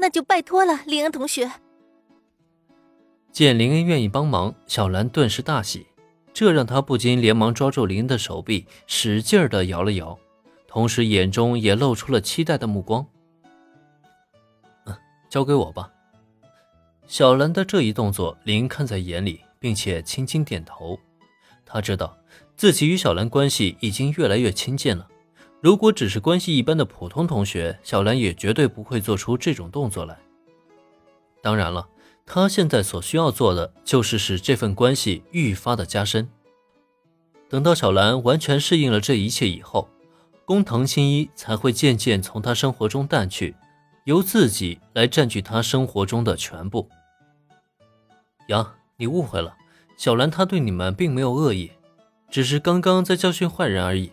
那就拜托了，林恩同学。见林恩愿意帮忙，小兰顿时大喜，这让她不禁连忙抓住林恩的手臂，使劲的摇了摇，同时眼中也露出了期待的目光。嗯，交给我吧。小兰的这一动作，林看在眼里，并且轻轻点头。他知道自己与小兰关系已经越来越亲近了。如果只是关系一般的普通同学，小兰也绝对不会做出这种动作来。当然了，她现在所需要做的就是使这份关系愈发的加深。等到小兰完全适应了这一切以后，工藤新一才会渐渐从她生活中淡去，由自己来占据她生活中的全部。杨，你误会了，小兰她对你们并没有恶意，只是刚刚在教训坏人而已。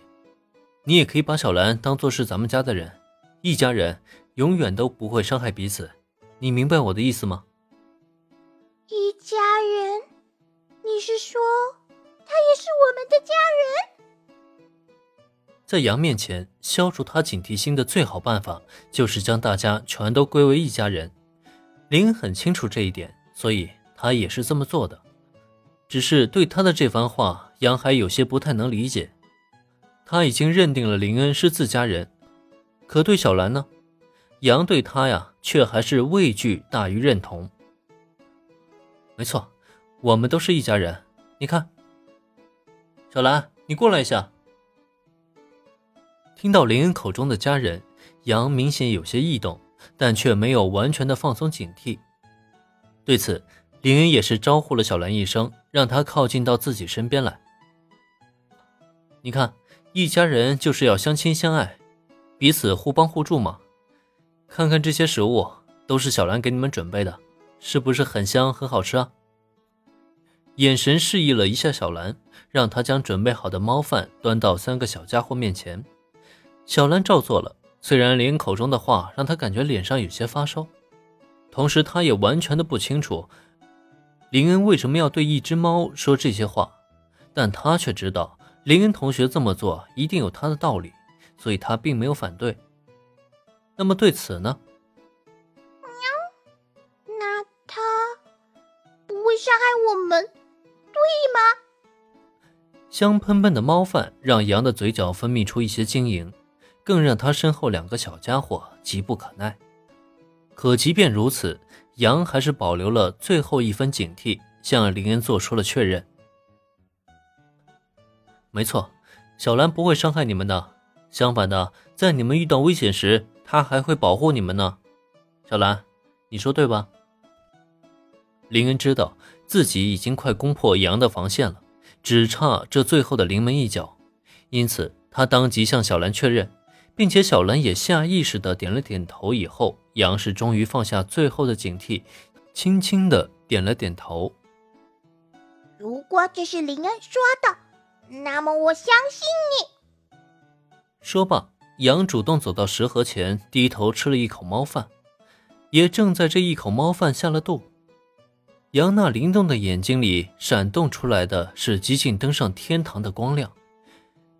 你也可以把小兰当做是咱们家的人，一家人永远都不会伤害彼此，你明白我的意思吗？一家人，你是说他也是我们的家人？在杨面前消除他警惕心的最好办法，就是将大家全都归为一家人。林很清楚这一点，所以他也是这么做的。只是对他的这番话，杨还有些不太能理解。他已经认定了林恩是自家人，可对小兰呢？杨对他呀，却还是畏惧大于认同。没错，我们都是一家人。你看，小兰，你过来一下。听到林恩口中的家人，杨明显有些异动，但却没有完全的放松警惕。对此，林恩也是招呼了小兰一声，让她靠近到自己身边来。你看。一家人就是要相亲相爱，彼此互帮互助嘛。看看这些食物，都是小兰给你们准备的，是不是很香很好吃啊？眼神示意了一下小兰，让她将准备好的猫饭端到三个小家伙面前。小兰照做了，虽然林口中的话让她感觉脸上有些发烧，同时她也完全的不清楚林恩为什么要对一只猫说这些话，但她却知道。林恩同学这么做一定有他的道理，所以他并没有反对。那么对此呢？喵，那他不会伤害我们，对吗？香喷喷的猫饭让羊的嘴角分泌出一些晶莹，更让他身后两个小家伙急不可耐。可即便如此，羊还是保留了最后一分警惕，向林恩做出了确认。没错，小兰不会伤害你们的。相反的，在你们遇到危险时，她还会保护你们呢。小兰，你说对吧？林恩知道自己已经快攻破杨的防线了，只差这最后的临门一脚，因此他当即向小兰确认，并且小兰也下意识的点了点头。以后，杨氏终于放下最后的警惕，轻轻的点了点头。如果这是林恩说的。那么我相信你。说罢，羊主动走到食盒前，低头吃了一口猫饭。也正在这一口猫饭下了肚，羊那灵动的眼睛里闪动出来的是即将登上天堂的光亮。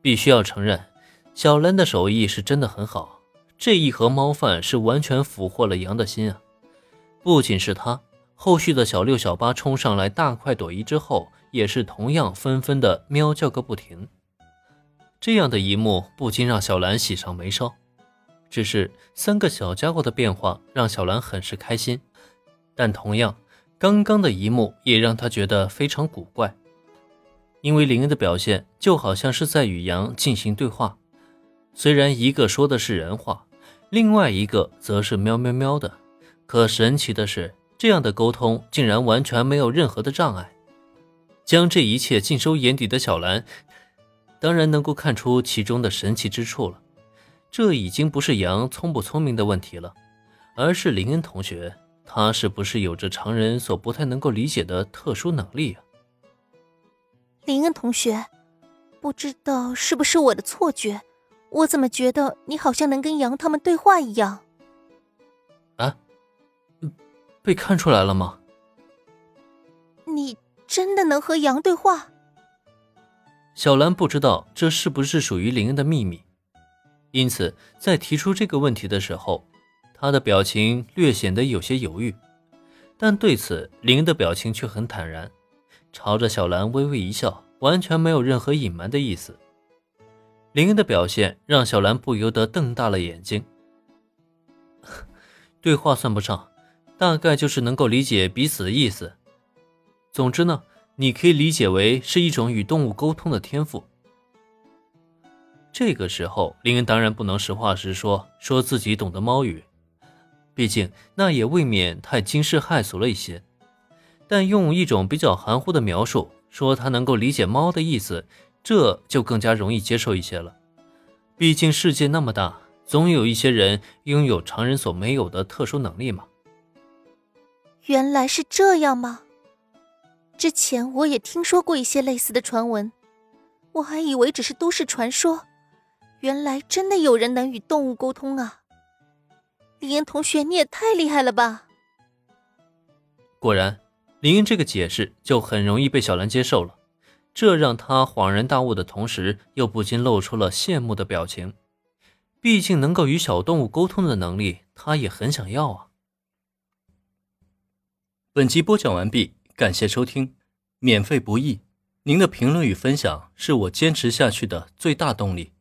必须要承认，小兰的手艺是真的很好。这一盒猫饭是完全俘获了羊的心啊！不仅是他。后续的小六、小八冲上来大快朵颐之后，也是同样纷纷的喵叫个不停。这样的一幕不禁让小兰喜上眉梢。只是三个小家伙的变化让小兰很是开心，但同样，刚刚的一幕也让她觉得非常古怪。因为林恩的表现就好像是在与羊进行对话，虽然一个说的是人话，另外一个则是喵喵喵的，可神奇的是。这样的沟通竟然完全没有任何的障碍，将这一切尽收眼底的小兰，当然能够看出其中的神奇之处了。这已经不是杨聪不聪明的问题了，而是林恩同学他是不是有着常人所不太能够理解的特殊能力啊？林恩同学，不知道是不是我的错觉，我怎么觉得你好像能跟杨他们对话一样？啊被看出来了吗？你真的能和羊对话？小兰不知道这是不是属于林恩的秘密，因此在提出这个问题的时候，他的表情略显得有些犹豫，但对此林恩的表情却很坦然，朝着小兰微微一笑，完全没有任何隐瞒的意思。林恩的表现让小兰不由得瞪大了眼睛。对话算不上，大概就是能够理解彼此的意思。总之呢，你可以理解为是一种与动物沟通的天赋。这个时候，林恩当然不能实话实说，说自己懂得猫语，毕竟那也未免太惊世骇俗了一些。但用一种比较含糊的描述说他能够理解猫的意思，这就更加容易接受一些了。毕竟世界那么大，总有一些人拥有常人所没有的特殊能力嘛。原来是这样吗？之前我也听说过一些类似的传闻，我还以为只是都市传说。原来真的有人能与动物沟通啊！林恩同学，你也太厉害了吧！果然，林恩这个解释就很容易被小兰接受了，这让她恍然大悟的同时，又不禁露出了羡慕的表情。毕竟能够与小动物沟通的能力，她也很想要啊。本集播讲完毕，感谢收听，免费不易，您的评论与分享是我坚持下去的最大动力。